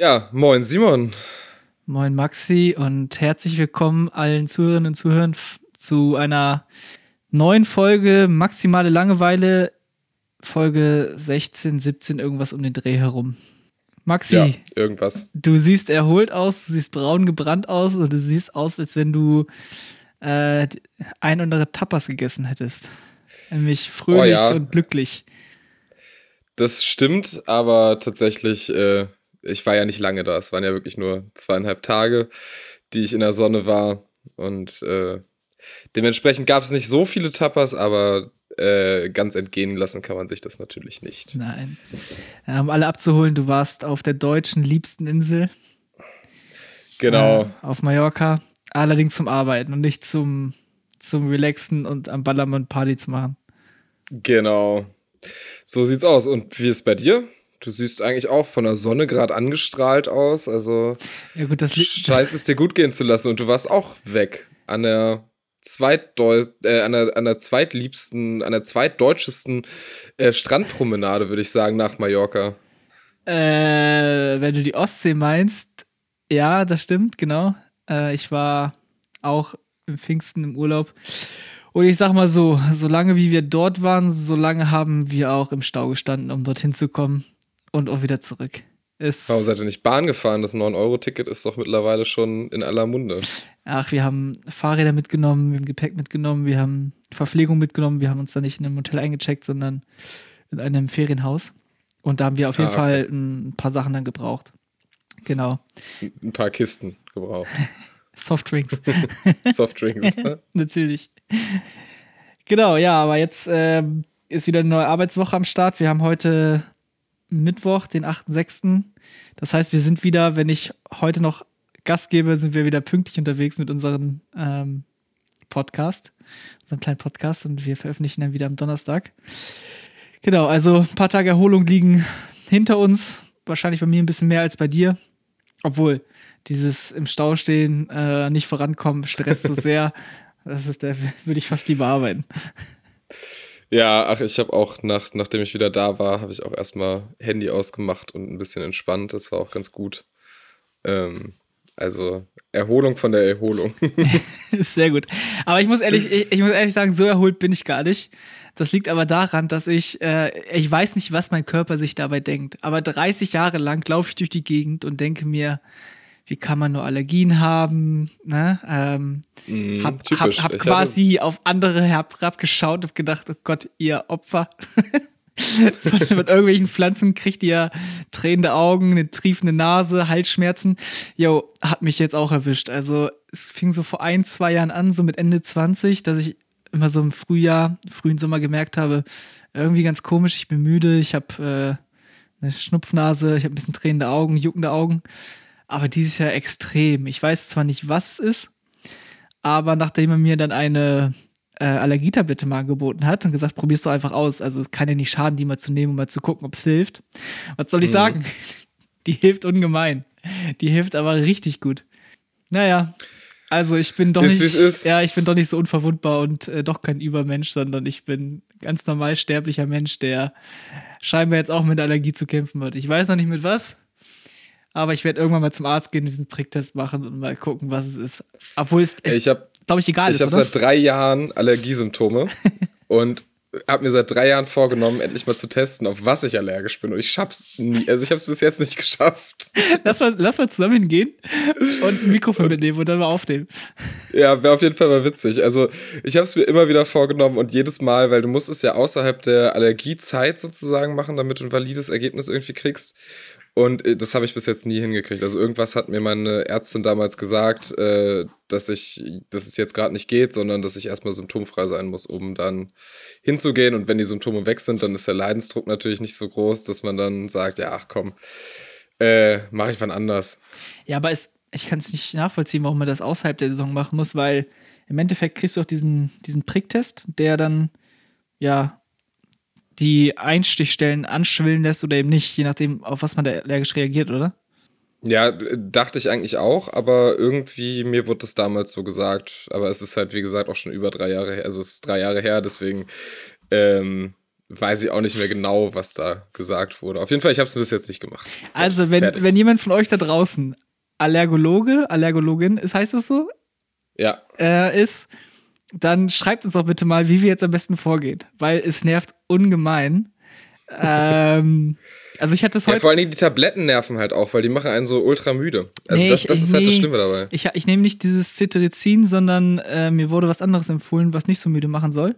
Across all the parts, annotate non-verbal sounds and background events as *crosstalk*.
Ja, moin Simon. Moin Maxi und herzlich willkommen allen Zuhörerinnen und Zuhörern zu einer neuen Folge Maximale Langeweile, Folge 16, 17, irgendwas um den Dreh herum. Maxi, ja, irgendwas. Du siehst erholt aus, du siehst braun gebrannt aus und du siehst aus, als wenn du äh, ein oder andere Tapas gegessen hättest. Nämlich fröhlich oh ja. und glücklich. Das stimmt, aber tatsächlich äh, ich war ja nicht lange da. Es waren ja wirklich nur zweieinhalb Tage, die ich in der Sonne war. Und äh, dementsprechend gab es nicht so viele Tapas, aber äh, ganz entgehen lassen kann man sich das natürlich nicht. Nein. Um alle abzuholen, du warst auf der deutschen liebsten Insel. Genau. Äh, auf Mallorca. Allerdings zum Arbeiten und nicht zum, zum Relaxen und am Ballermann Party zu machen. Genau. So sieht's aus. Und wie ist es bei dir? Du siehst eigentlich auch von der Sonne gerade angestrahlt aus. Also ja, gut, das scheint es dir gut gehen zu lassen. Und du warst auch weg an der Zweitdeu äh, an, der, an der zweitliebsten, an der zweitdeutschesten äh, Strandpromenade, würde ich sagen, nach Mallorca. Äh, wenn du die Ostsee meinst, ja, das stimmt, genau. Äh, ich war auch im Pfingsten im Urlaub. Und ich sag mal so, solange wie wir dort waren, solange haben wir auch im Stau gestanden, um dorthin zu kommen und auch wieder zurück. Ist Warum seid ihr nicht Bahn gefahren? Das 9-Euro-Ticket ist doch mittlerweile schon in aller Munde. Ach, wir haben Fahrräder mitgenommen, wir haben Gepäck mitgenommen, wir haben Verpflegung mitgenommen, wir haben uns da nicht in einem Hotel eingecheckt, sondern in einem Ferienhaus. Und da haben wir auf jeden ah, okay. Fall ein paar Sachen dann gebraucht. Genau. Ein paar Kisten gebraucht. *laughs* Softdrinks. *laughs* Softdrinks. ne? *laughs* Natürlich. Genau, ja, aber jetzt äh, ist wieder eine neue Arbeitswoche am Start. Wir haben heute Mittwoch, den 8.6. Das heißt, wir sind wieder, wenn ich heute noch Gast gebe, sind wir wieder pünktlich unterwegs mit unserem ähm, Podcast, unserem kleinen Podcast und wir veröffentlichen dann wieder am Donnerstag. Genau, also ein paar Tage Erholung liegen hinter uns. Wahrscheinlich bei mir ein bisschen mehr als bei dir. Obwohl, dieses im Stau stehen, äh, nicht vorankommen, stresst so *laughs* sehr. Das ist der, würde ich fast lieber arbeiten. *laughs* Ja, ach, ich habe auch, nach, nachdem ich wieder da war, habe ich auch erstmal Handy ausgemacht und ein bisschen entspannt. Das war auch ganz gut. Ähm, also Erholung von der Erholung. *laughs* *laughs* Sehr gut. Aber ich muss ehrlich, ich, ich, muss ehrlich sagen, so erholt bin ich gar nicht. Das liegt aber daran, dass ich, äh, ich weiß nicht, was mein Körper sich dabei denkt. Aber 30 Jahre lang laufe ich durch die Gegend und denke mir, wie kann man nur Allergien haben, ne? Ähm, mm, hab, hab, hab quasi auf andere herabgeschaut und gedacht, oh Gott, ihr Opfer. *laughs* von, von, irgendwelchen Pflanzen kriegt ihr tränende Augen, eine triefende Nase, Halsschmerzen. Jo, hat mich jetzt auch erwischt. Also es fing so vor ein, zwei Jahren an, so mit Ende 20, dass ich immer so im Frühjahr, frühen Sommer gemerkt habe, irgendwie ganz komisch, ich bin müde, ich habe äh, eine Schnupfnase, ich habe ein bisschen tränende Augen, juckende Augen aber dieses Jahr extrem. Ich weiß zwar nicht, was es ist, aber nachdem er mir dann eine äh, Allergietablette mal angeboten hat und gesagt, probierst du einfach aus. Also es kann ja nicht schaden, die mal zu nehmen und mal zu gucken, ob es hilft. Was soll ich mhm. sagen? *laughs* Die hilft ungemein. Die hilft aber richtig gut. Naja, also ich bin doch ist, nicht, ja, ich bin doch nicht so unverwundbar und äh, doch kein Übermensch, sondern ich bin ganz normal sterblicher Mensch, der scheinbar jetzt auch mit Allergie zu kämpfen hat. Ich weiß noch nicht mit was, aber ich werde irgendwann mal zum Arzt gehen, diesen Pricktest machen und mal gucken, was es ist. Obwohl es, es glaube ich, egal ich ist. Ich habe seit drei Jahren Allergiesymptome *laughs* und habe mir seit drei Jahren vorgenommen, endlich mal zu testen, auf was ich allergisch bin. Und ich schaff's nie. Also ich habe es bis jetzt nicht geschafft. *laughs* Lass mal, lass mal zusammen hingehen und ein Mikrofon mitnehmen und dann mal aufnehmen. Ja, wäre auf jeden Fall mal witzig. Also ich habe es mir immer wieder vorgenommen und jedes Mal, weil du musst es ja außerhalb der Allergiezeit sozusagen machen, damit du ein valides Ergebnis irgendwie kriegst. Und äh, das habe ich bis jetzt nie hingekriegt. Also irgendwas hat mir meine Ärztin damals gesagt, äh, dass ich, dass es jetzt gerade nicht geht, sondern dass ich erstmal symptomfrei sein muss, um dann hinzugehen. Und wenn die Symptome weg sind, dann ist der Leidensdruck natürlich nicht so groß, dass man dann sagt, ja, ach komm, äh, mache ich wann anders. Ja, aber es, ich kann es nicht nachvollziehen, warum man das außerhalb der Saison machen muss, weil im Endeffekt kriegst du auch diesen, diesen Pricktest, der dann ja die Einstichstellen anschwillen lässt oder eben nicht, je nachdem, auf was man da allergisch reagiert, oder? Ja, dachte ich eigentlich auch, aber irgendwie, mir wurde das damals so gesagt. Aber es ist halt, wie gesagt, auch schon über drei Jahre her. Also es ist drei Jahre her, deswegen, ähm, weiß ich auch nicht mehr genau, was da gesagt wurde. Auf jeden Fall, ich habe es bis jetzt nicht gemacht. So, also, wenn, wenn jemand von euch da draußen Allergologe, Allergologin ist, heißt das so? Ja. Äh, ist, dann schreibt uns doch bitte mal, wie wir jetzt am besten vorgehen, weil es nervt ungemein. ähm, also ich hatte es ja, heute. Vor allen Dingen die Tabletten nerven halt auch, weil die machen einen so ultra müde. Also Nee, das, ich- das ist ich- halt das. Schlimme dabei. Ich, ich nehme nicht dieses Cetirizin, sondern äh, mir wurde was anderes empfohlen, was nicht so müde machen soll.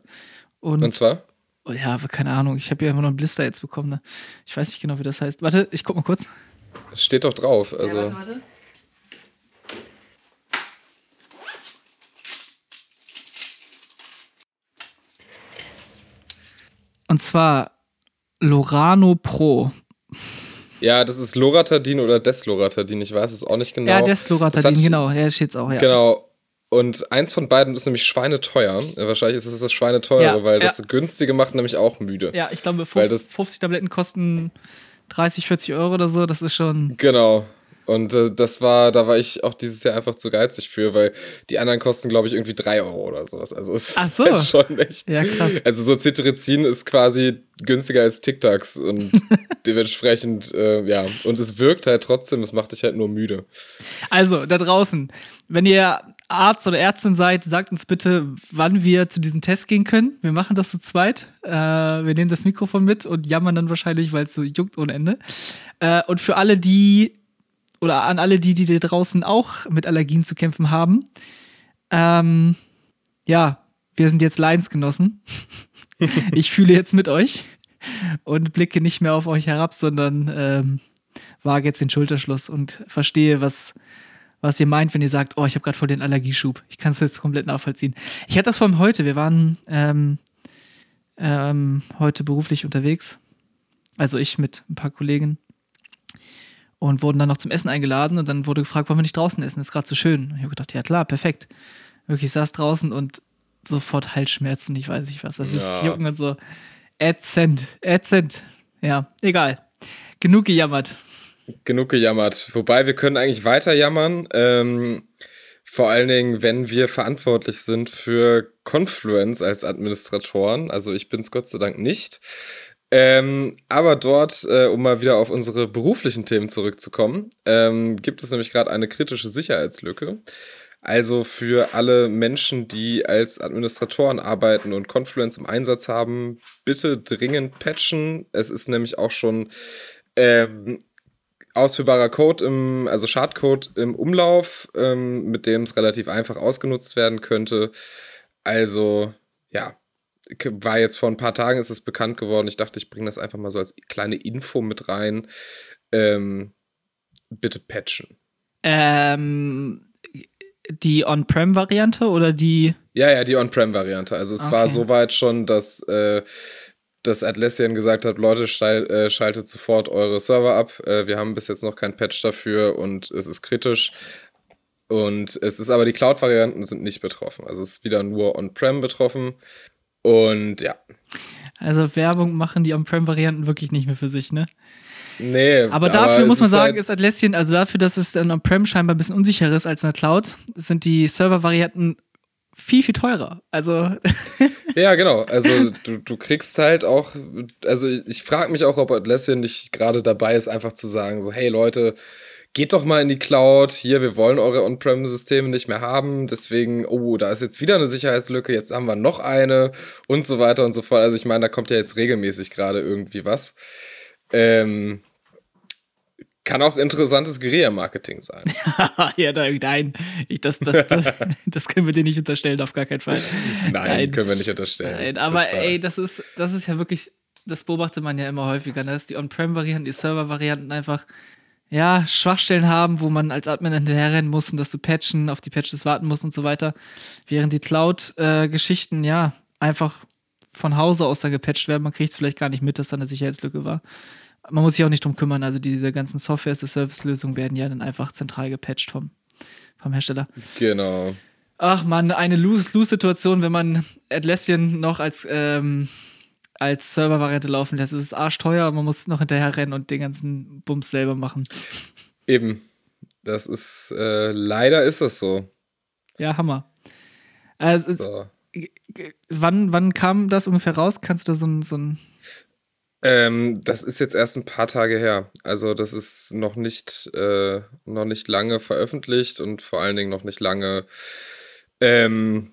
Und, Und zwar? oh, ja, keine Ahnung, ich habe hier einfach noch einen Blister jetzt bekommen. Ne? Ich weiß nicht genau, wie das heißt. Warte, ich guck mal kurz. Steht doch drauf. Also. warte. Und zwar Lorano Pro. Ja, das ist Loratadin oder Desloratadin. Ich weiß es auch nicht genau. Ja, Das Desloratadin, hat- genau. Ja, steht's auch, ja. Genau. Und eins von beiden ist nämlich schweineteuer. Ja, Wahrscheinlich ist es das Schweineteure, Ja, weil ja. das günstige macht nämlich auch müde. Ja, ich glaube, Weil 50, das- 50 Tabletten kosten 30, 40 Euro oder so. Das ist schon. Genau. Und äh, das war, da war ich auch dieses Jahr einfach zu geizig für, weil die anderen kosten, glaube ich, irgendwie 3 Euro oder sowas. Also es Ach ist so. halt schon echt. Ja, krass. Also so Cetirizin ist quasi günstiger als Tic-Tacs und *laughs* dementsprechend, äh, ja. Und es wirkt halt trotzdem, es macht dich halt nur müde. Also, da draußen, wenn ihr Arzt oder Ärztin seid, sagt uns bitte, wann wir zu diesem Test gehen können. Wir machen das zu zweit. Äh, wir nehmen das Mikrofon mit und jammern dann wahrscheinlich, weil es so juckt ohne Ende. Äh, und für alle, die oder an alle die, die da draußen auch mit Allergien zu kämpfen haben, ähm, ja, wir sind jetzt Leidensgenossen. *laughs* ich fühle jetzt mit euch und blicke nicht mehr auf euch herab, sondern ähm, wage jetzt den Schulterschluss und verstehe, was, was ihr meint, wenn ihr sagt, oh, ich habe gerade voll den Allergieschub. Ich kann es jetzt komplett nachvollziehen. Ich hatte das vor allem heute. Wir waren ähm, ähm, heute beruflich unterwegs. Also ich mit ein paar Kollegen. Und wurden dann noch zum Essen eingeladen und dann wurde gefragt, wollen wir nicht draußen essen? Ist gerade so schön. Und ich habe gedacht, ja klar, perfekt. Wirklich ich saß draußen und sofort Halsschmerzen, ich weiß nicht was. Das ist Ja. Jucken und so. Ätzend, ätzend. Ja, egal. Genug gejammert. Genug gejammert. Wobei wir können eigentlich weiter jammern. Ähm, vor allen Dingen, wenn wir verantwortlich sind für Confluence als Administratoren. Also ich bin es Gott sei Dank nicht. Ähm, aber dort, äh, um mal wieder auf unsere beruflichen Themen zurückzukommen, ähm, gibt es nämlich gerade eine kritische Sicherheitslücke. Also für alle Menschen, die als Administratoren arbeiten und Confluence im Einsatz haben, bitte dringend patchen. Es ist nämlich auch schon ähm, ausführbarer Code im, also Schadcode im Umlauf, ähm, mit dem es relativ einfach ausgenutzt werden könnte. Also, ja, war jetzt vor ein paar Tagen ist es bekannt geworden. Ich dachte, ich bringe das einfach mal so als kleine Info mit rein. Ähm, bitte patchen. Ähm, die On-Prem-Variante oder die. Ja, ja, die On-Prem-Variante. Also es war Okay. soweit schon, dass, äh, dass Atlassian gesagt hat, Leute, schal äh, schaltet sofort eure Server ab. Äh, wir haben bis jetzt noch kein Patch dafür und es ist kritisch. Und es ist aber, die Cloud-Varianten sind nicht betroffen. Also es ist wieder nur On-Prem betroffen. Und ja, Also Werbung machen die On-Prem-Varianten wirklich nicht mehr für sich, ne? nee. Aber dafür es muss man sagen, halt- ist Atlassian, also dafür, dass es dann On-Prem scheinbar ein bisschen unsicherer ist als in der Cloud, sind die Server-Varianten viel, viel teurer. Also, *laughs* Ja, genau. Also du, du kriegst halt auch, also ich frage mich auch, ob Atlassian nicht gerade dabei ist, einfach zu sagen, so, hey Leute, geht doch mal in die Cloud, hier, wir wollen eure On-Prem-Systeme nicht mehr haben, deswegen, oh, da ist jetzt wieder eine Sicherheitslücke, jetzt haben wir noch eine und so weiter und so fort. Also ich meine, da kommt ja jetzt regelmäßig gerade irgendwie was. Ähm, kann auch interessantes Guerilla-Marketing sein. *laughs* ja, nein, ich, das, das, das, *laughs* das können wir dir nicht unterstellen, auf gar keinen Fall. Nein, können wir nicht unterstellen. Nein, aber Das ey, das ist, das ist ja wirklich, das beobachtet man ja immer häufiger, ne, dass die On-Prem-Varianten, die Server-Varianten einfach, ja, Schwachstellen haben, wo man als Admin hinterherrennen muss und das zu patchen, auf die Patches warten muss und so weiter. Während die Cloud-Geschichten, ja, einfach von Hause aus dann gepatcht werden. Man kriegt es vielleicht gar nicht mit, dass da eine Sicherheitslücke war. Man muss sich auch nicht drum kümmern. Also diese ganzen Software-as-a-Service-Lösungen werden ja dann einfach zentral gepatcht vom, vom Hersteller. Genau. Ach man, eine Lose-Lose-Situation, wenn man Atlassian noch als, ähm, als Server-Variante laufen lässt. Es ist arschteuer, und man muss noch hinterher rennen und den ganzen Bums selber machen. Eben. Das ist, äh, leider ist das so. Ja, Hammer. Also, es- So. wann, wann kam das ungefähr raus? Kannst du da so ein, so ein ähm, das ist jetzt erst ein paar Tage her. Also das ist noch nicht, äh, noch nicht lange veröffentlicht und vor allen Dingen noch nicht lange, ähm,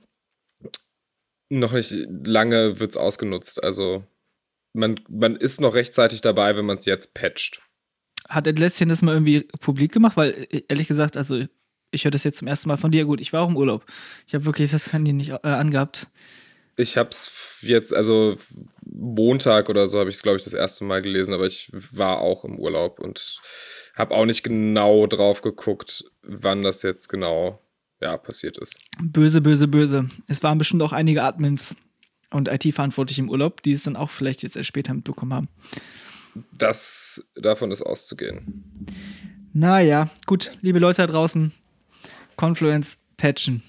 noch nicht lange wird es ausgenutzt. Also man, man ist noch rechtzeitig dabei, wenn man es jetzt patcht. Hat Atlassian das mal irgendwie publik gemacht? Weil ehrlich gesagt, also ich höre das jetzt zum ersten Mal von dir. Gut, ich war auch im Urlaub. Ich habe wirklich das Handy nicht äh, angehabt. Ich habe es jetzt, also Montag oder so habe ich es, glaube ich, das erste Mal gelesen, aber ich war auch im Urlaub und habe auch nicht genau drauf geguckt, wann das jetzt genau ja, passiert ist. Böse, böse, böse. Es waren bestimmt auch einige Admins und IT-Verantwortliche im Urlaub, die es dann auch vielleicht jetzt erst später mitbekommen haben. Das davon ist auszugehen. Naja, gut, liebe Leute da draußen, Confluence patchen.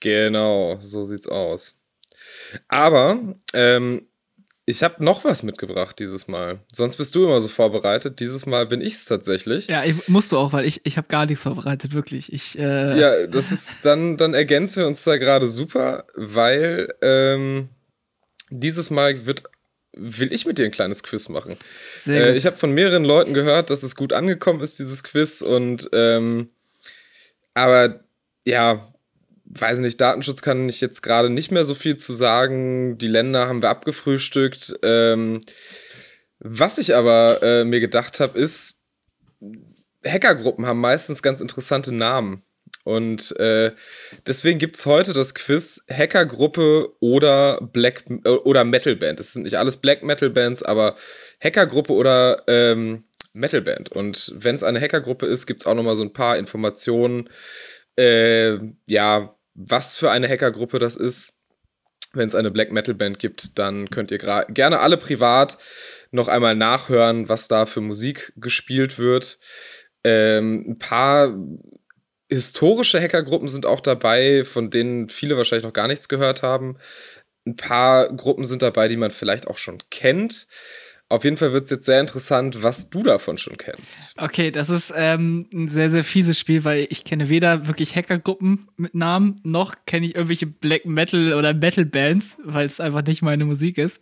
Genau, so sieht's aus. Aber ähm, ich habe noch was mitgebracht dieses Mal. Sonst bist du immer so vorbereitet. Dieses Mal bin ich es tatsächlich. Ja, ich, musst du auch, weil ich, ich habe gar nichts vorbereitet, wirklich. Ich, äh ja, das ist dann, dann ergänzen wir uns da gerade super, weil ähm, dieses Mal wird will ich mit dir ein kleines Quiz machen. Sehr Äh, ich habe von mehreren Leuten gehört, dass es gut angekommen ist, dieses Quiz. Und ähm, aber ja, weiß nicht, Datenschutz kann ich jetzt gerade nicht mehr so viel zu sagen. Die Länder haben wir abgefrühstückt. Ähm, was ich aber äh, mir gedacht habe, ist, Hackergruppen haben meistens ganz interessante Namen. Und äh, deswegen gibt es heute das Quiz Hackergruppe oder Black äh, oder Metal Band. Das sind nicht alles Black Metal Bands, aber Hackergruppe oder ähm, Metal Band. Und wenn es eine Hackergruppe ist, gibt es auch noch mal so ein paar Informationen. Äh, ja, was für eine Hackergruppe das ist. Wenn es eine Black Metal Band gibt, dann könnt ihr gerne alle privat noch einmal nachhören, was da für Musik gespielt wird. Ähm, ein paar historische Hackergruppen sind auch dabei, von denen viele wahrscheinlich noch gar nichts gehört haben. Ein paar Gruppen sind dabei, die man vielleicht auch schon kennt. Auf jeden Fall wird es jetzt sehr interessant, was du davon schon kennst. Okay, das ist ähm, ein sehr, sehr fieses Spiel, weil ich kenne weder wirklich Hackergruppen mit Namen, noch kenne ich irgendwelche Black Metal oder Metal Bands, weil es einfach nicht meine Musik ist.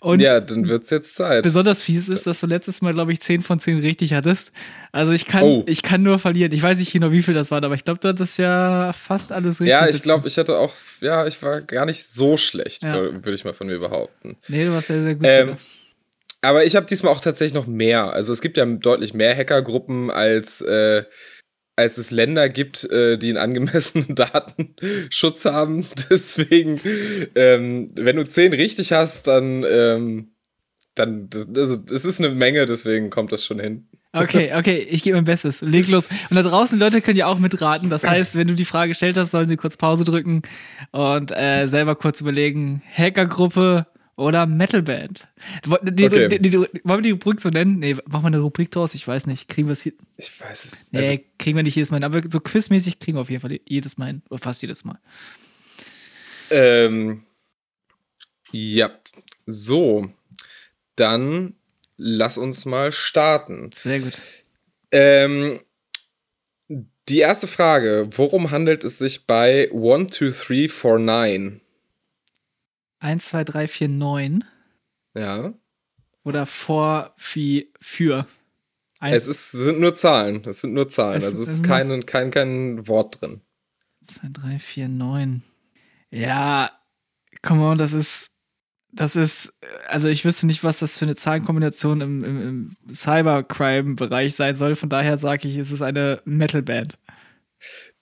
Und ja, dann wird es jetzt Zeit. Besonders fies ist, dass du letztes Mal, glaube ich, 10 von 10 richtig hattest. Also ich kann, oh. ich kann nur verlieren. Ich weiß nicht genau, wie viel das war, aber ich glaube, du hattest ja fast alles richtig. Ja, ich glaube, ich hatte auch, ja, ich war gar nicht so schlecht, ja. würde ich mal von mir behaupten. Nee, du warst sehr, sehr gut. Ähm, aber ich habe diesmal auch tatsächlich noch mehr. Also es gibt ja deutlich mehr Hackergruppen als, äh, als es Länder gibt, äh, die einen angemessenen *laughs* Datenschutz haben. *laughs* Deswegen, ähm, wenn du zehn richtig hast, dann, ähm, dann das, also, das ist eine Menge, deswegen kommt das schon hin. Okay, *laughs* okay, ich gebe mein Bestes. Leg los. Und da draußen, Leute, können ja auch mitraten. Das heißt, wenn du die Frage gestellt hast, sollen sie kurz Pause drücken und äh, selber kurz überlegen. Hackergruppe, oder Metalband. Die, okay. die, die, wollen wir die Rubrik so nennen? Nee, machen wir eine Rubrik draus? Ich weiß nicht. Kriegen wir es hier? Ich weiß es. Nee, also, kriegen wir nicht jedes Mal. Aber so quizmäßig kriegen wir auf jeden Fall jedes Mal hin. Oder fast jedes Mal. Ähm, ja. So. Dann lass uns mal starten. Sehr gut. Ähm, die erste Frage: Worum handelt es sich bei 1, 2, 3, 4, 9? 1, 2, 3, 4, 9. Ja. Oder vor, wie, für. Eins. Es ist, sind nur Zahlen. Es sind nur Zahlen. Es also es ist kein, kein, kein Wort drin. 2, 3, 4, 9. Ja, come on, das ist. Das ist, also ich wüsste nicht, was das für eine Zahlenkombination im, im, im Cybercrime-Bereich sein soll. Von daher sage ich, es ist eine Metalband.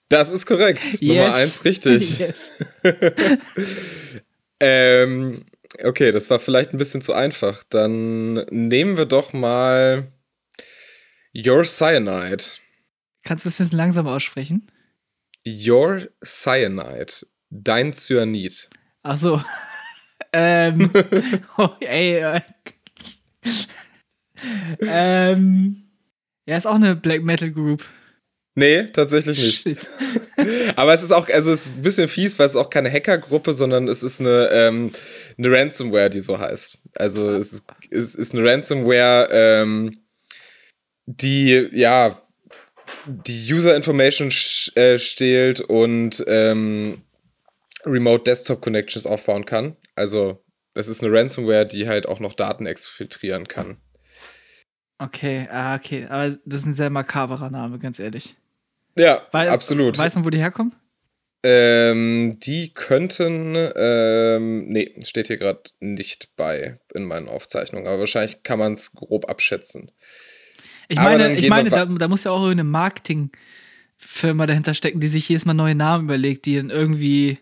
Das ist korrekt. Yes. Nummer eins richtig. *laughs* Yes. *laughs* Ähm, okay, das war vielleicht ein bisschen zu einfach. Dann nehmen wir doch mal Your Cyanide. Kannst du das ein bisschen langsamer aussprechen? Your Cyanide. Dein Cyanid. Ach so. *laughs* ähm. *laughs* oh, ey. Äh. ähm. Ja, ist auch eine Black Metal Group. Nee, tatsächlich nicht. Shit. *laughs* Aber es ist auch, also es ist ein bisschen fies, weil es auch keine Hackergruppe, sondern es ist eine, ähm, eine Ransomware, die so heißt. Also es ist, es ist eine Ransomware, ähm, die, ja, die User Information äh, stehlt und ähm, Remote Desktop Connections aufbauen kann. Also es ist eine Ransomware, die halt auch noch Daten exfiltrieren kann. Okay, ah, okay. Aber das ist ein sehr makaberer Name, ganz ehrlich. Ja, Weil, absolut. Weiß man, wo die herkommen? Ähm, die könnten, ähm, nee, steht hier gerade nicht bei in meinen Aufzeichnungen, aber wahrscheinlich kann man es grob abschätzen. Ich meine, ich meine da, da, muss ja auch eine Marketingfirma dahinter stecken, die sich jedes Mal neue Namen überlegt, die dann irgendwie,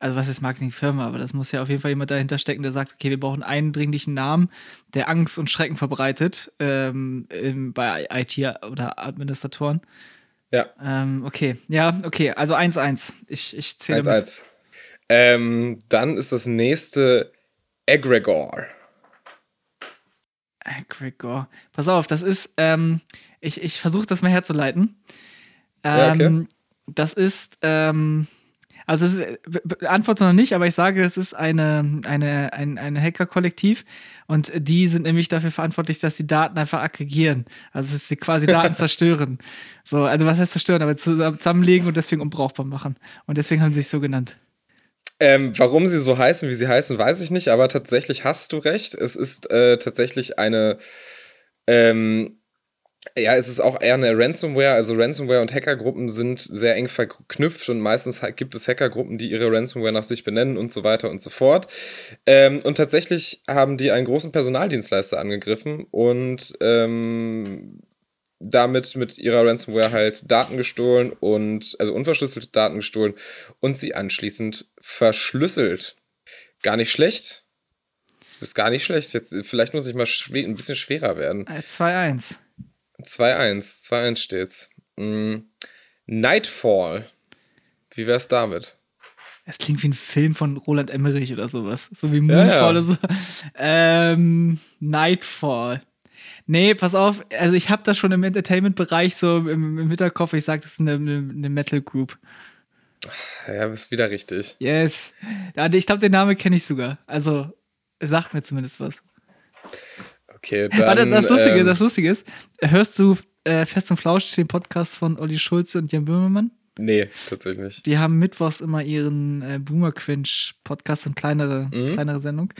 also was ist Marketingfirma, aber das muss ja auf jeden Fall jemand dahinter stecken, der sagt, okay, wir brauchen einen dringlichen Namen, der Angst und Schrecken verbreitet ähm, bei IT oder Administratoren. Ja. Ähm, okay, ja, okay, also 1-1. Ich, ich zähle 1-1. Ähm, dann ist das nächste Egregor. Egregor. Pass auf, das ist, ähm, ich, ich versuche das mal herzuleiten. Ähm, ja, okay. Ähm, das ist, ähm, also es ist, beantworte noch nicht, aber ich sage, es ist eine, eine, ein, ein Hacker-Kollektiv und die sind nämlich dafür verantwortlich, dass die Daten einfach aggregieren. Also dass sie quasi Daten *laughs* zerstören. So, also was heißt zerstören, aber zusammenlegen und deswegen unbrauchbar machen. Und deswegen haben sie sich so genannt. Ähm, warum sie so heißen, wie sie heißen, weiß ich nicht, aber tatsächlich hast du recht. Es ist äh, tatsächlich eine ähm, ja, es ist auch eher eine Ransomware. Also Ransomware und Hackergruppen sind sehr eng verknüpft und meistens gibt es Hackergruppen, die ihre Ransomware nach sich benennen und so weiter und so fort. Ähm, und tatsächlich haben die einen großen Personaldienstleister angegriffen und ähm, damit mit ihrer Ransomware halt Daten gestohlen und also unverschlüsselte Daten gestohlen und sie anschließend verschlüsselt. Gar nicht schlecht. Du bist gar nicht schlecht. Jetzt vielleicht muss ich mal ein bisschen schwerer werden. 2-1. 2-1. 2-1 steht's. Mm. Nightfall. Wie wär's damit? Es klingt wie ein Film von Roland Emmerich oder sowas. So wie Moonfall ja, ja. oder so. Ähm, Nightfall. Nee, pass auf, also ich habe das schon im Entertainment-Bereich so im, im Hinterkopf, ich sag, das ist eine, eine Metal Group. Ja, bist wieder richtig. Yes. Ich glaube, den Namen kenne ich sogar. Also, sagt mir zumindest was. Okay, dann. Warte, das Lustige, ähm, das Lustige ist, hörst du äh, Fest und Flausch den Podcast von Olli Schulze und Jan Böhmermann? Nee, tatsächlich nicht. Die haben mittwochs immer ihren äh, Boomer Quench Podcast und kleinere, mhm. kleinere Sendung.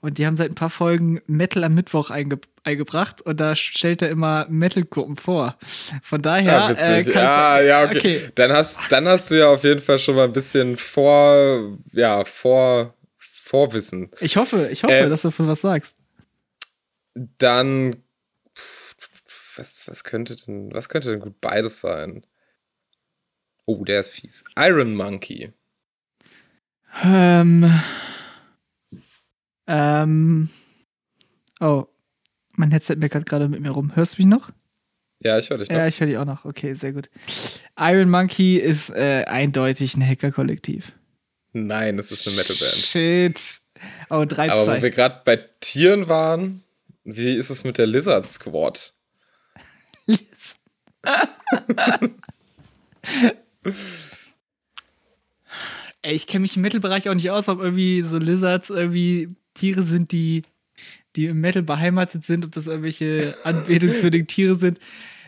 Und die haben seit ein paar Folgen Metal am Mittwoch einge eingebracht und da stellt er immer Metal-Gruppen vor. Von daher. Ja, äh, ah, ja, okay. okay. Dann, hast, dann hast du ja auf jeden Fall schon mal ein bisschen vor, ja, vor, Vorwissen. Ich hoffe, ich hoffe, ähm, dass du von was sagst. Dann, was, was könnte denn, was könnte denn gut beides sein? Oh, der ist fies. Iron Monkey. Ähm. Ähm. Oh, mein Headset meckert gerade mit mir rum. Hörst du mich noch? Ja, ich höre dich noch. Ja, ich höre dich auch noch. Okay, sehr gut. Iron Monkey ist äh, eindeutig ein Hacker-Kollektiv. Nein, es ist eine Metalband. Shit. Oh, 3 Aber wo wir gerade bei Tieren waren, wie ist es mit der Lizard Squad? *laughs* Ey, ich kenne mich im Metal-Bereich auch nicht aus, ob irgendwie so Lizards irgendwie Tiere sind, die, die im Metal beheimatet sind, ob das irgendwelche anbetungswürdigen Tiere sind.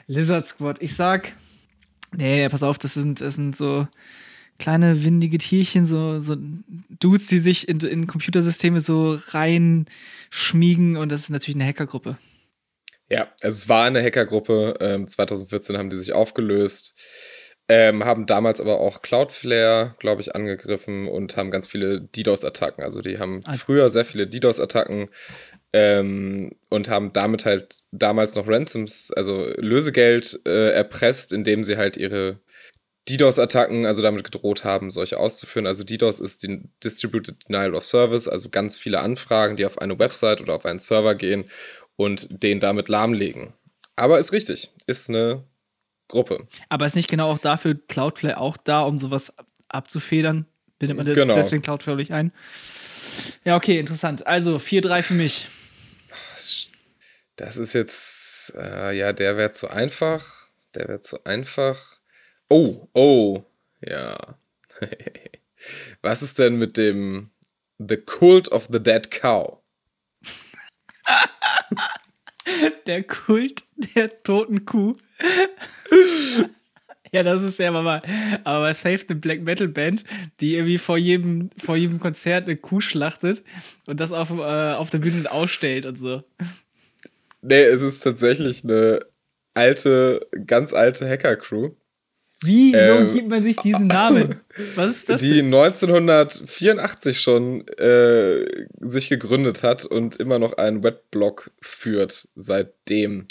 Lizard Squad. Ich sag, nee, pass auf, das sind, das sind so kleine windige Tierchen, so, so Dudes, die sich in, in Computersysteme so reinschmiegen und das ist natürlich eine Hackergruppe. Ja, also es war eine Hackergruppe. Ähm, 2014 haben die sich aufgelöst, ähm, haben damals aber auch Cloudflare, glaube ich, angegriffen und haben ganz viele DDoS-Attacken. Also die haben also. früher sehr viele DDoS-Attacken ähm, und haben damit halt damals noch Ransoms, also Lösegeld äh, erpresst, indem sie halt ihre DDoS-Attacken, also damit gedroht haben, solche auszuführen. Also DDoS ist die Distributed Denial of Service, also ganz viele Anfragen, die auf eine Website oder auf einen Server gehen und den damit lahmlegen. Aber ist richtig, ist eine Gruppe. Aber ist nicht genau auch dafür Cloudflare auch da, um sowas abzufedern? Bindet man genau. deswegen Cloudflare nicht ein? Ja, okay, interessant. Also 4-3 für mich. Das ist jetzt, äh, ja, der wäre zu einfach. Der wäre zu einfach. Oh, oh, ja. *laughs* Was ist denn mit dem The Cult of the Dead Cow? *laughs* der Kult der toten Kuh. *laughs* ja, das ist ja aber mal, aber safe eine Black Metal Band, die irgendwie vor jedem, vor jedem Konzert eine Kuh schlachtet und das auf, äh, auf der Bühne ausstellt und so. Nee, es ist tatsächlich eine alte, ganz alte Hacker-Crew. Wie? Ähm, so gibt man sich diesen Namen? *laughs* Was ist das? Die denn? 1984 schon äh, sich gegründet hat und immer noch einen Webblog führt seitdem.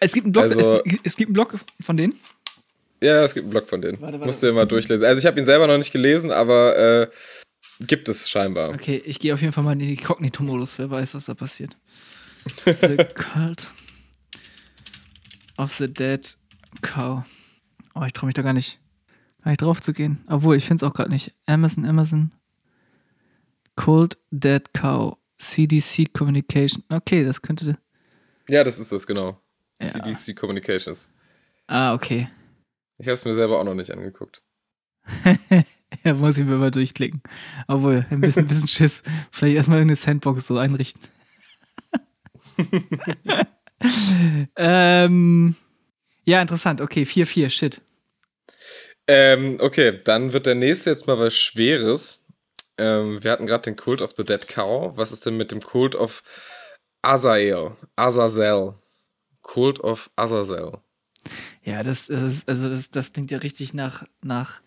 Es gibt einen Blog, also, es, es, gibt einen Blog von denen? Ja, es gibt einen Blog von denen. Warte, warte. Musst du dir mal durchlesen. Also ich habe ihn selber noch nicht gelesen, aber äh, gibt es scheinbar. Okay, ich gehe auf jeden Fall mal in den Kognito-Modus. Wer weiß, was da passiert. *laughs* the Cult of the Dead Cow. Oh, ich traue mich da gar nicht, gar nicht drauf zu gehen. Obwohl, ich finde es auch gerade nicht. Amazon, Amazon. Cold Dead Cow. CDC Communication. Okay, das könnte. Ja, das ist das, genau. Ja. CDC Communications. Ah, okay. Ich habe es mir selber auch noch nicht angeguckt. *laughs* ja, muss ich mir mal durchklicken. Obwohl, ein bisschen, ein bisschen Schiss. Vielleicht erstmal eine Sandbox so einrichten. *laughs* ähm, ja, interessant. Okay, 4-4, shit. Ähm, okay, dann wird der nächste jetzt mal was Schweres. Ähm, wir hatten gerade den Cult of the Dead Cow. Was ist denn mit dem Cult of Azael? Azazel. Cult of Azazel. Ja, das, das ist, also das, das klingt ja richtig nach, nach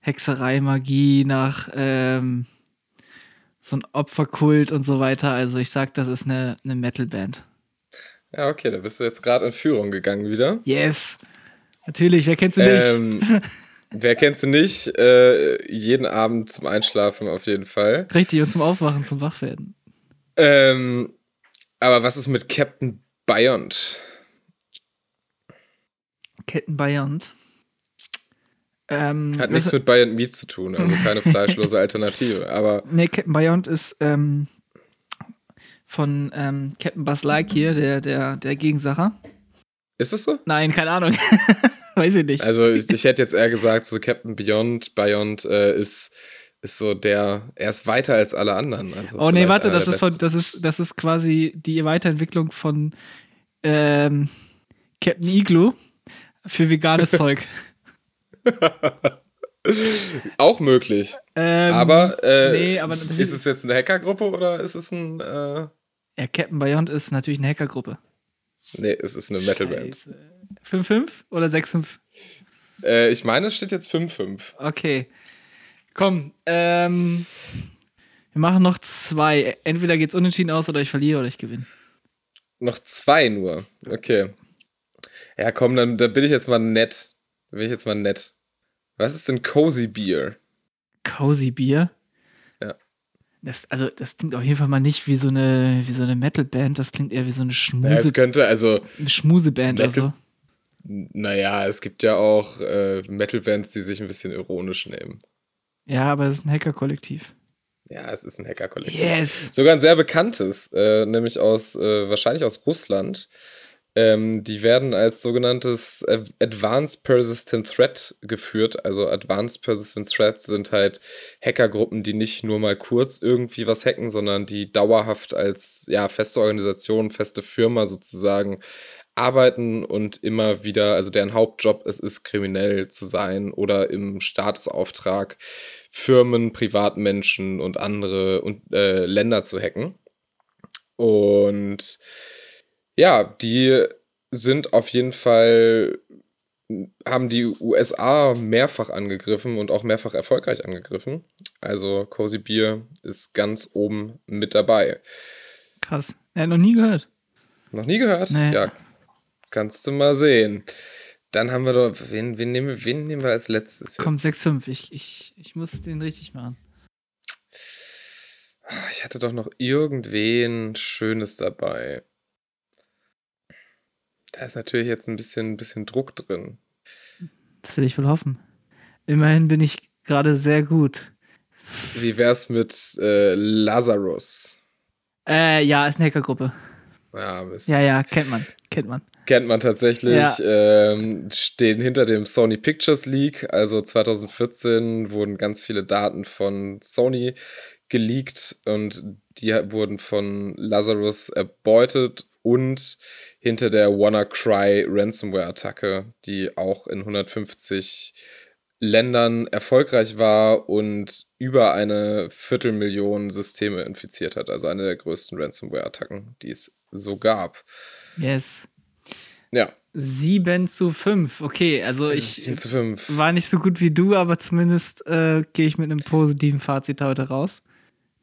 Hexerei, Magie, nach ähm, so ein Opferkult und so weiter. Also ich sag, das ist eine, eine Metalband. Ja, okay, da bist du jetzt gerade in Führung gegangen wieder. Yes. Natürlich, wer kennt sie nicht? Ähm, *laughs* wer kennt sie nicht? Äh, jeden Abend zum Einschlafen auf jeden Fall. Richtig, und zum Aufwachen, zum Wachwerden. Ähm, aber was ist mit Captain Beyond? Captain Beyond? Ähm, Hat nichts mit Beyond Meat zu tun, also keine *laughs* fleischlose Alternative. Aber nee, Captain Beyond ist ähm, von ähm, Captain Buzz Lightyear, der, der, der Gegensacher. Ist es so? Nein, keine Ahnung. *laughs* Weiß ich nicht. Also ich, ich, hätte jetzt eher gesagt, so Captain Beyond, Beyond äh, ist, ist so der, er ist weiter als alle anderen. Also oh nee, warte, das ist, von, das, ist, das ist quasi die Weiterentwicklung von ähm, Captain Igloo für veganes *laughs* Zeug. *laughs* Auch möglich. Ähm, aber, äh, nee, aber ist es jetzt eine Hackergruppe oder ist es ein. Äh ja, Captain Beyond ist natürlich eine Hackergruppe. Nee, es ist eine Metalband. 5-5 oder 6-5? Äh, ich meine, es steht jetzt 5-5. Okay. Komm, ähm, wir machen noch zwei. Entweder geht's unentschieden aus oder ich verliere oder ich gewinne. Noch zwei nur. Okay. Ja, komm, dann, dann bin ich jetzt mal nett. Dann bin ich jetzt mal nett. Was ist denn Cozy Beer? Cozy Beer? Das, also, das klingt auf jeden Fall mal nicht wie so eine, wie so eine Metal-Band, das klingt eher wie so eine Schmuse. Ja, es könnte, also. Eine Schmuseband oder so. Naja, es gibt ja auch äh, Metal-Bands, die sich ein bisschen ironisch nehmen. Ja, aber es ist ein Hacker-Kollektiv. Ja, es ist ein Hacker-Kollektiv. Yes. Sogar ein sehr bekanntes, äh, nämlich aus, äh, wahrscheinlich aus Russland. Ähm, die werden als sogenanntes Advanced Persistent Threat geführt. Also Advanced Persistent Threats sind halt Hackergruppen, die nicht nur mal kurz irgendwie was hacken, sondern die dauerhaft als ja, feste Organisation, feste Firma sozusagen arbeiten und immer wieder, also deren Hauptjob es ist, kriminell zu sein oder im Staatsauftrag Firmen, Privatmenschen und andere und, äh, Länder zu hacken. Und ja, die sind auf jeden Fall, haben die USA mehrfach angegriffen und auch mehrfach erfolgreich angegriffen. Also Cozy Beer ist ganz oben mit dabei. Krass. Er hat noch nie gehört. Noch nie gehört? Nee. Ja. Kannst du mal sehen. Dann haben wir doch, wen, wen, nehmen, wen nehmen wir als letztes? Jetzt? Komm, 6-5. Ich, ich, ich muss den richtig machen. Ich hatte doch noch irgendwen Schönes dabei. Da ist natürlich jetzt ein bisschen, ein bisschen Druck drin. Das will ich wohl hoffen. Immerhin bin ich gerade sehr gut. Wie wär's mit äh, Lazarus? Äh, ja, ist eine Hackergruppe. Ja, Mist. ja, ja, kennt man, kennt man. Kennt man tatsächlich. Ja. Ähm, stehen hinter dem Sony Pictures Leak. Also 2014 wurden ganz viele Daten von Sony geleakt und die wurden von Lazarus erbeutet und hinter der WannaCry Ransomware-Attacke, die auch in 150 Ländern erfolgreich war und über eine Viertelmillion Systeme infiziert hat. Also eine der größten Ransomware-Attacken, die es so gab. Yes. Ja. 7 zu 5. Okay, also ich 7 zu 5. war nicht so gut wie du, aber zumindest äh, gehe ich mit einem positiven Fazit heute raus.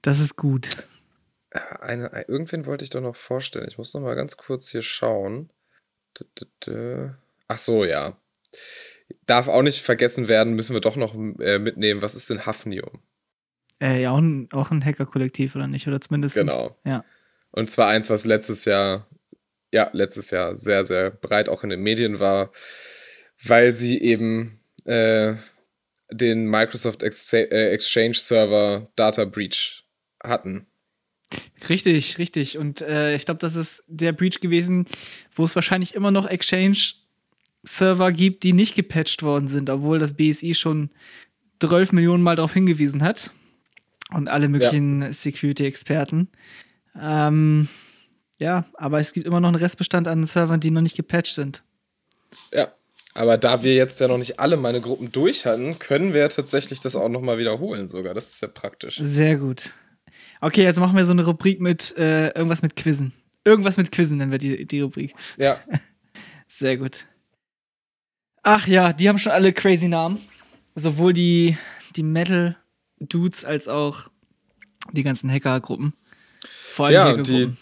Das ist gut. Eine, irgendwen wollte ich doch noch vorstellen. Ich muss noch mal ganz kurz hier schauen. Ach so, ja. Darf auch nicht vergessen werden, müssen wir doch noch äh, mitnehmen. Was ist denn Hafnium? Äh, ja, auch ein, auch ein Hacker-Kollektiv, oder nicht? Oder zumindest. Genau. Ein, ja. Und zwar eins, was letztes Jahr, ja, letztes Jahr sehr, sehr breit auch in den Medien war, weil sie eben äh, den Microsoft äh, Exchange Server Data Breach hatten. Richtig, richtig. Und äh, ich glaube, das ist der Breach gewesen, wo es wahrscheinlich immer noch Exchange-Server gibt, die nicht gepatcht worden sind, obwohl das BSI schon 12 Millionen Mal darauf hingewiesen hat. Und alle möglichen ja. Security-Experten. Ähm, ja, aber es gibt immer noch einen Restbestand an Servern, die noch nicht gepatcht sind. Ja, aber da wir jetzt ja noch nicht alle meine Gruppen durch hatten, können wir tatsächlich das auch noch mal wiederholen sogar. Das ist ja praktisch. Sehr gut. Okay, jetzt machen wir so eine Rubrik mit äh, irgendwas mit Quizzen. Irgendwas mit Quizzen nennen wir die, die Rubrik. Ja. *laughs* Sehr gut. Ach ja, die haben schon alle crazy Namen. Sowohl die, die Metal-Dudes als auch die ganzen Hacker-Gruppen. Vor allem ja, die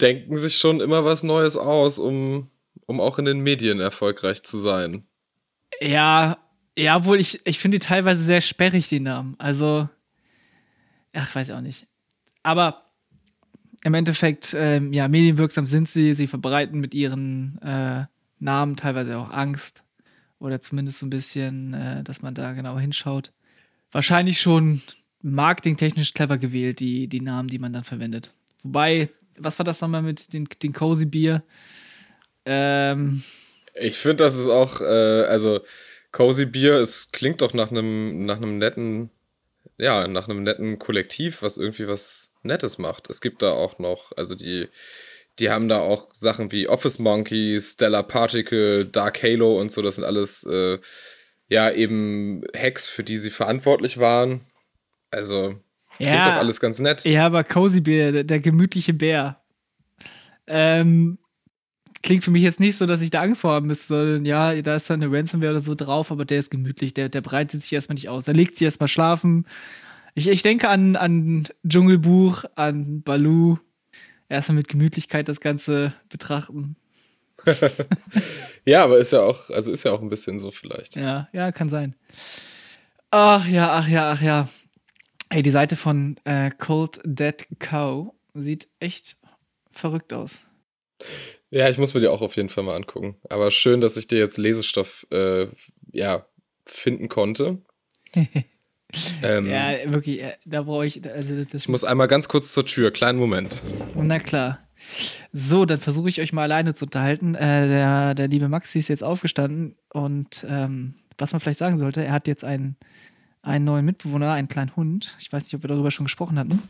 denken sich schon immer was Neues aus, um, um auch in den Medien erfolgreich zu sein. Ja, ja, wohl, ich, ich finde die teilweise sehr sperrig, die Namen. Also, ach, weiß ich auch nicht. Aber im Endeffekt, ähm, ja, medienwirksam sind sie. Sie verbreiten mit ihren äh, Namen teilweise auch Angst. Oder zumindest so ein bisschen, äh, dass man da genau hinschaut. Wahrscheinlich schon marketingtechnisch clever gewählt, die, die Namen, die man dann verwendet. Wobei, was war das nochmal mit den, den Cozy Bier? Ähm, ich finde, das ist auch, äh, also Cozy Bier, es klingt doch nach einem nach einem netten, ja, nach einem netten Kollektiv, was irgendwie was Nettes macht. Es gibt da auch noch, also die, die haben da auch Sachen wie Office Monkey, Stellar Particle, Dark Halo und so, das sind alles, äh, ja, eben Hacks, für die sie verantwortlich waren. Also, klingt ja, doch alles ganz nett. Ja, aber Cozy Bear, der, der gemütliche Bär. Ähm, klingt für mich jetzt nicht so, dass ich da Angst vor haben müsste, sondern ja, da ist dann eine Ransomware oder so drauf, aber der ist gemütlich, der, der breitet sich erstmal nicht aus. Er legt sich erstmal schlafen, ich, ich denke an, an Dschungelbuch, an Baloo. Erstmal mit Gemütlichkeit das Ganze betrachten. ja, aber ist ja auch, also ist ja auch ein bisschen so vielleicht. Ja, ja, kann sein. Ach ja, ach ja, ach ja. Ey, die Seite von äh, Cold Dead Cow sieht echt verrückt aus. Ja, ich muss mir die auch auf jeden Fall mal angucken. Aber schön, dass ich dir jetzt Lesestoff äh, ja, finden konnte. *laughs* Ähm, ja, wirklich, äh, da brauche ich. Also ich muss einmal ganz kurz zur Tür, kleinen Moment. Na klar. So, dann versuche ich euch mal alleine zu unterhalten. Äh, der, der liebe Maxi ist jetzt aufgestanden und ähm, was man vielleicht sagen sollte, er hat jetzt einen, einen neuen Mitbewohner, einen kleinen Hund. Ich weiß nicht, ob wir darüber schon gesprochen hatten.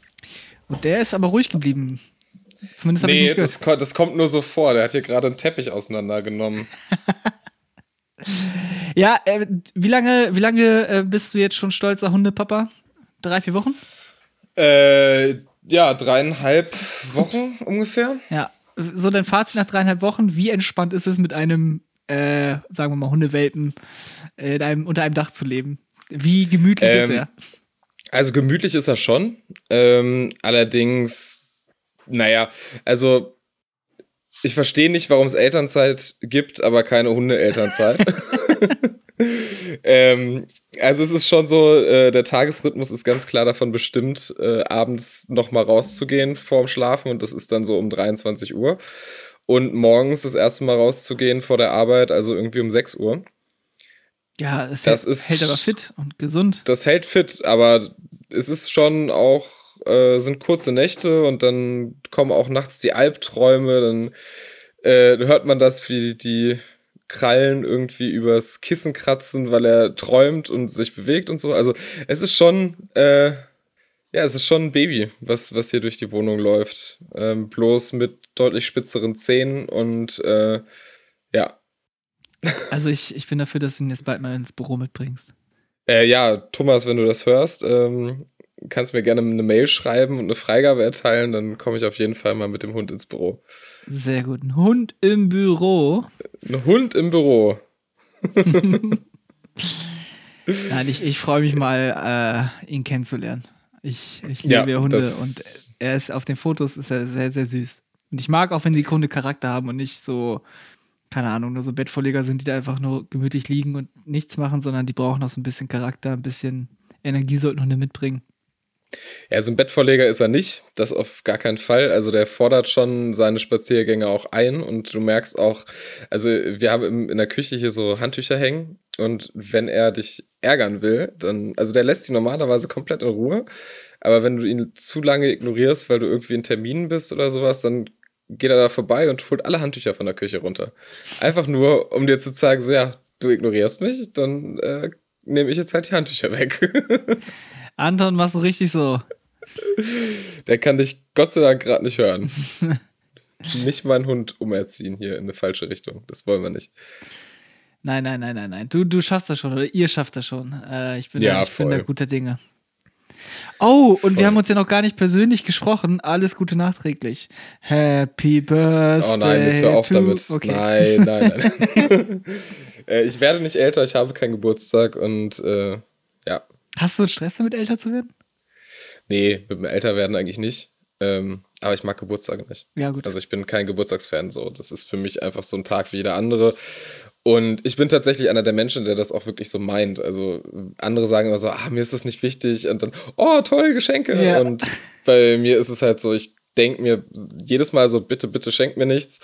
Und der ist aber ruhig geblieben. Zumindest habe nee, ich nicht gehört. Das, das kommt nur so vor. Der hat hier gerade einen Teppich auseinandergenommen. *laughs* Ja, äh, wie lange, wie lange äh, bist du jetzt schon stolzer Hundepapa? Drei, vier Wochen? Äh, ja, dreieinhalb Wochen ungefähr. Ja, so dein Fazit nach dreieinhalb Wochen. Wie entspannt ist es mit einem, äh, sagen wir mal, Hundewelpen äh, einem, unter einem Dach zu leben? Wie gemütlich ähm, ist er? Also gemütlich ist er schon. Ähm, allerdings, naja, also ich verstehe nicht, warum es Elternzeit gibt, aber keine Hunde-Elternzeit. *laughs* *laughs* ähm, also es ist schon so, äh, der Tagesrhythmus ist ganz klar davon bestimmt, äh, abends nochmal rauszugehen vorm Schlafen und das ist dann so um 23 Uhr. Und morgens das erste Mal rauszugehen vor der Arbeit, also irgendwie um 6 Uhr. Ja, es das hält, ist, hält aber fit und gesund. Das hält fit, aber es ist schon auch äh, sind kurze Nächte und dann kommen auch nachts die Albträume, dann äh, hört man das, wie die Krallen irgendwie übers Kissen kratzen, weil er träumt und sich bewegt und so. Also es ist schon, äh, ja, es ist schon ein Baby, was, was hier durch die Wohnung läuft. Ähm, bloß mit deutlich spitzeren Zähnen und äh, ja. *laughs* Also ich, ich bin dafür, dass du ihn jetzt bald mal ins Büro mitbringst. Äh, ja, Thomas, wenn du das hörst, ähm, kannst mir gerne eine Mail schreiben und eine Freigabe erteilen, dann komme ich auf jeden Fall mal mit dem Hund ins Büro. Sehr gut. Ein Hund im Büro. Ein Hund im Büro. *laughs* Nein, ich, ich freue mich mal, äh, ihn kennenzulernen. Ich, ich liebe ja, Hunde und er ist auf den Fotos ist er sehr, sehr süß. Und ich mag auch, wenn die Hunde Charakter haben und nicht so, keine Ahnung, nur so Bettvorleger sind, die da einfach nur gemütlich liegen und nichts machen, sondern die brauchen auch so ein bisschen Charakter, ein bisschen Energie sollten Hunde mitbringen. Ja, so ein Bettvorleger ist er nicht, das auf gar keinen Fall. Also der fordert schon seine Spaziergänge auch ein und du merkst auch, also wir haben in der Küche hier so Handtücher hängen und wenn er dich ärgern will, dann, also der lässt sie normalerweise komplett in Ruhe, aber wenn du ihn zu lange ignorierst, weil du irgendwie in Terminen bist oder sowas, dann geht er da vorbei und holt alle Handtücher von der Küche runter. Einfach nur, um dir zu zeigen, so ja, du ignorierst mich, dann äh, nehme ich jetzt halt die Handtücher weg. *laughs* Anton, machst du richtig so. Der kann dich Gott sei Dank gerade nicht hören. *laughs* nicht meinen Hund umerziehen hier in eine falsche Richtung. Das wollen wir nicht. Nein, nein, nein, nein, nein. Du, du schaffst das schon oder ihr schafft das schon. Äh, ich bin, ja, da, ich bin da guter Dinge. Oh, und voll. wir haben uns ja noch gar nicht persönlich gesprochen. Alles Gute nachträglich. Happy Birthday. Oh nein, jetzt hör auf damit. Okay. Nein, nein, nein. *laughs* *laughs* Äh, ich werde nicht älter, ich habe keinen Geburtstag und äh, ja. Hast du Stress damit, älter zu werden? Nee, mit dem Älterwerden eigentlich nicht. Ähm, aber ich mag Geburtstage nicht. Ja, gut. Also ich bin kein Geburtstagsfan so. Das ist für mich einfach so ein Tag wie jeder andere. Und ich bin tatsächlich einer der Menschen, der das auch wirklich so meint. Also andere sagen immer so, ah, mir ist das nicht wichtig. Und dann, oh, tolle Geschenke. Ja. Und bei mir ist es halt so, ich denke mir jedes Mal so, bitte, bitte schenkt mir nichts.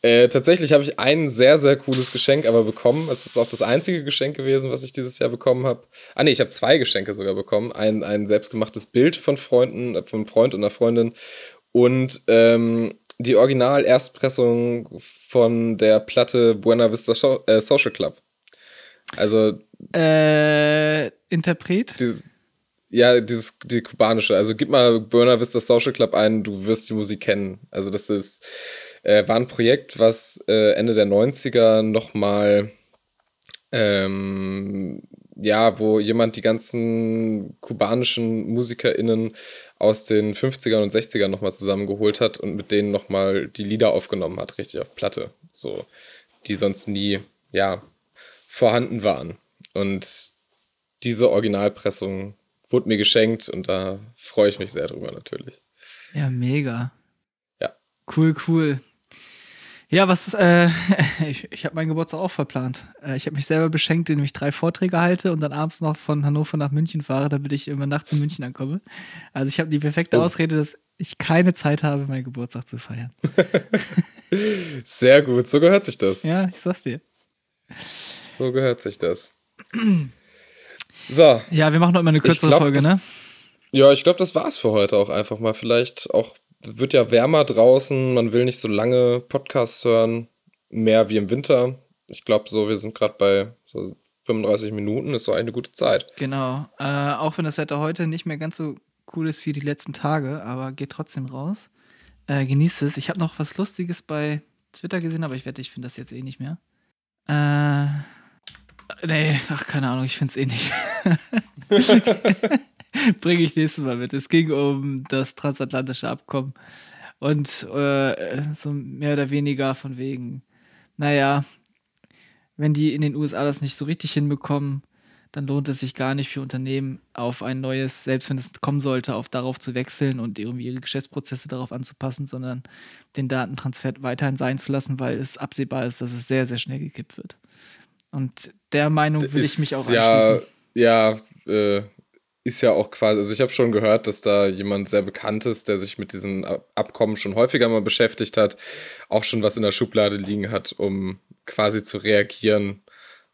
Äh, tatsächlich habe ich ein sehr, sehr cooles Geschenk aber bekommen. Es ist auch das einzige Geschenk gewesen, was ich dieses Jahr bekommen habe. Ah nee, ich habe zwei Geschenke sogar bekommen. Ein, ein selbstgemachtes Bild von Freunden, äh, von einem Freund und einer Freundin. Und ähm, die Original-Erstpressung von der Platte Buena Vista äh, Social Club. Also. Äh, Interpret? Dieses, ja, dieses, die kubanische. Also gib mal Buena Vista Social Club ein, du wirst die Musik kennen. Also das ist, äh, war ein Projekt, was äh, Ende der 90er nochmal ähm, ja, wo jemand die ganzen kubanischen MusikerInnen aus den 50ern und 60ern nochmal zusammengeholt hat und mit denen nochmal die Lieder aufgenommen hat, richtig auf Platte. So, die sonst nie, ja, vorhanden waren. Und diese Originalpressung wurde mir geschenkt und da freue ich mich sehr drüber natürlich. Ja, mega. Ja. Cool, cool. Ja, was, äh, *laughs* ich, ich habe meinen Geburtstag auch verplant. Äh, ich habe mich selber beschenkt, indem ich drei Vorträge halte und dann abends noch von Hannover nach München fahre, damit ich immer nachts in München ankomme. Also ich habe die perfekte oh. Ausrede, dass ich keine Zeit habe, meinen Geburtstag zu feiern. *laughs* Sehr gut, so gehört sich das. Ja, ich sag's dir. So gehört sich das. *clears throat* So. Ja, wir machen noch mal eine kürzere glaub, Folge, das, ne? Ja, ich glaube, das war's für heute auch einfach mal. Vielleicht auch wird ja wärmer draußen, man will nicht so lange Podcasts hören, mehr wie im Winter. Ich glaube so, wir sind gerade bei so 35 Minuten, ist so eine gute Zeit. Genau, äh, auch wenn das Wetter heute nicht mehr ganz so cool ist wie die letzten Tage, aber geht trotzdem raus. Äh, genießt es. Ich habe noch was Lustiges bei Twitter gesehen, aber ich wette, ich finde das jetzt eh nicht mehr. Äh, nee, ach, keine Ahnung, ich finde es eh nicht. *laughs* Bringe ich nächstes Mal mit. Es ging um das transatlantische Abkommen. Und äh, so mehr oder weniger von wegen, naja, wenn die in den USA das nicht so richtig hinbekommen, dann lohnt es sich gar nicht für Unternehmen auf ein neues, selbst wenn es kommen sollte, auf darauf zu wechseln und irgendwie ihre Geschäftsprozesse darauf anzupassen, sondern den Datentransfer weiterhin sein zu lassen, weil es absehbar ist, dass es sehr, sehr schnell gekippt wird. Und der Meinung will ich mich auch anschließen. Ja, ja, äh, ist ja auch quasi, also ich habe schon gehört, dass da jemand sehr bekannt ist, der sich mit diesen Abkommen schon häufiger mal beschäftigt hat, auch schon was in der Schublade liegen hat, um quasi zu reagieren,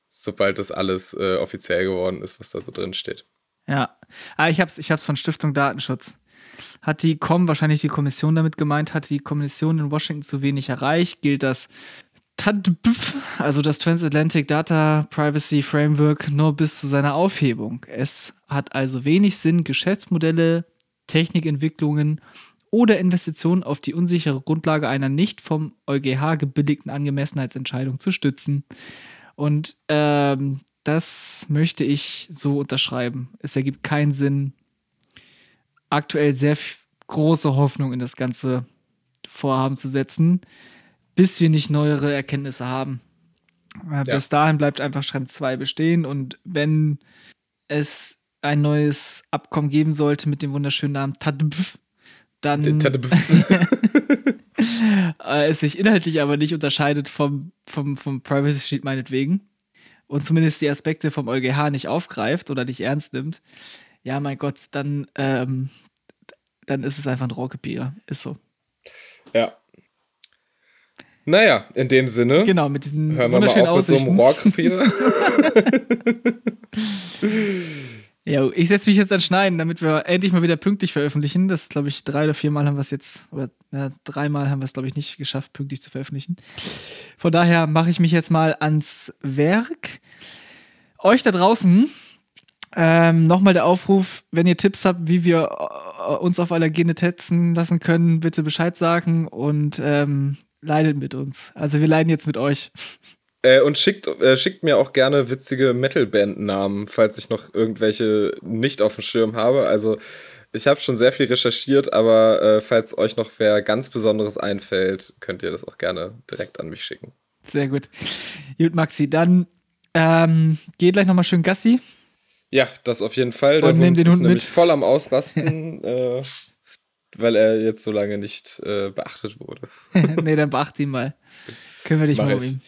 sobald das alles äh, offiziell geworden ist, was da so drin steht. Ja, ah, ich habe es ich hab's von Stiftung Datenschutz. Hat die COM, wahrscheinlich die Kommission damit gemeint, hat die Kommission in Washington zu wenig erreicht? Gilt das TADBF, also das Transatlantic Data Privacy Framework, nur bis zu seiner Aufhebung. Es hat also wenig Sinn, Geschäftsmodelle, Technikentwicklungen oder Investitionen auf die unsichere Grundlage einer nicht vom EuGH gebilligten Angemessenheitsentscheidung zu stützen. Und ähm, das möchte ich so unterschreiben. Es ergibt keinen Sinn, aktuell sehr große Hoffnung in das ganze Vorhaben zu setzen, bis wir nicht neuere Erkenntnisse haben. Äh, ja. Bis dahin bleibt einfach Schremm 2 bestehen und wenn es ein neues Abkommen geben sollte mit dem wunderschönen Namen TADBF, dann *laughs* äh, es sich inhaltlich aber nicht unterscheidet vom, vom, vom Privacy Sheet meinetwegen und zumindest die Aspekte vom EuGH nicht aufgreift oder nicht ernst nimmt, ja, mein Gott, dann, ähm, dann ist es einfach ein Rohrkrepierer. Ist so. Ja. Naja, in dem Sinne. Genau, mit diesen Hören wir mal auf Aussichten. mit so einem Rohrkrepierer. *laughs* ja, ich setze mich jetzt an Schneiden, damit wir endlich mal wieder pünktlich veröffentlichen. Das glaube ich, drei oder viermal haben wir es jetzt, oder ja, dreimal haben wir es, glaube ich, nicht geschafft, pünktlich zu veröffentlichen. Von daher mache ich mich jetzt mal ans Werk. Euch da draußen ähm, Nochmal der Aufruf, wenn ihr Tipps habt, wie wir äh, uns auf Allergene testen lassen können, bitte Bescheid sagen und ähm, leidet mit uns. Also wir leiden jetzt mit euch. Äh, und schickt, äh, schickt mir auch gerne witzige Metal-Band-Namen, falls ich noch irgendwelche nicht auf dem Schirm habe. Also ich habe schon sehr viel recherchiert, aber äh, falls euch noch wer ganz Besonderes einfällt, könnt ihr das auch gerne direkt an mich schicken. Sehr gut. Gut, Maxi, dann ähm, geht gleich nochmal schön Gassi. Ja, das auf jeden Fall. Der Und Hund den ist Hund nämlich mit. voll am Ausrasten, *laughs* äh, weil er jetzt so lange nicht äh, beachtet wurde. *laughs* nee, dann beachte ihn mal. Kümmere dich Mach mal um ihn.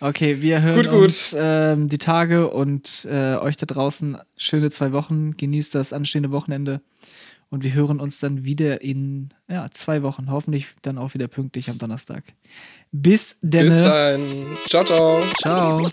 Okay, wir hören Gut, gut. uns ähm, die Tage und äh, euch da draußen schöne zwei Wochen. Genießt das anstehende Wochenende. Und wir hören uns dann wieder in ja, zwei Wochen. Hoffentlich dann auch wieder pünktlich am Donnerstag. Bis denn. Bis dahin. Ciao, ciao. Ciao.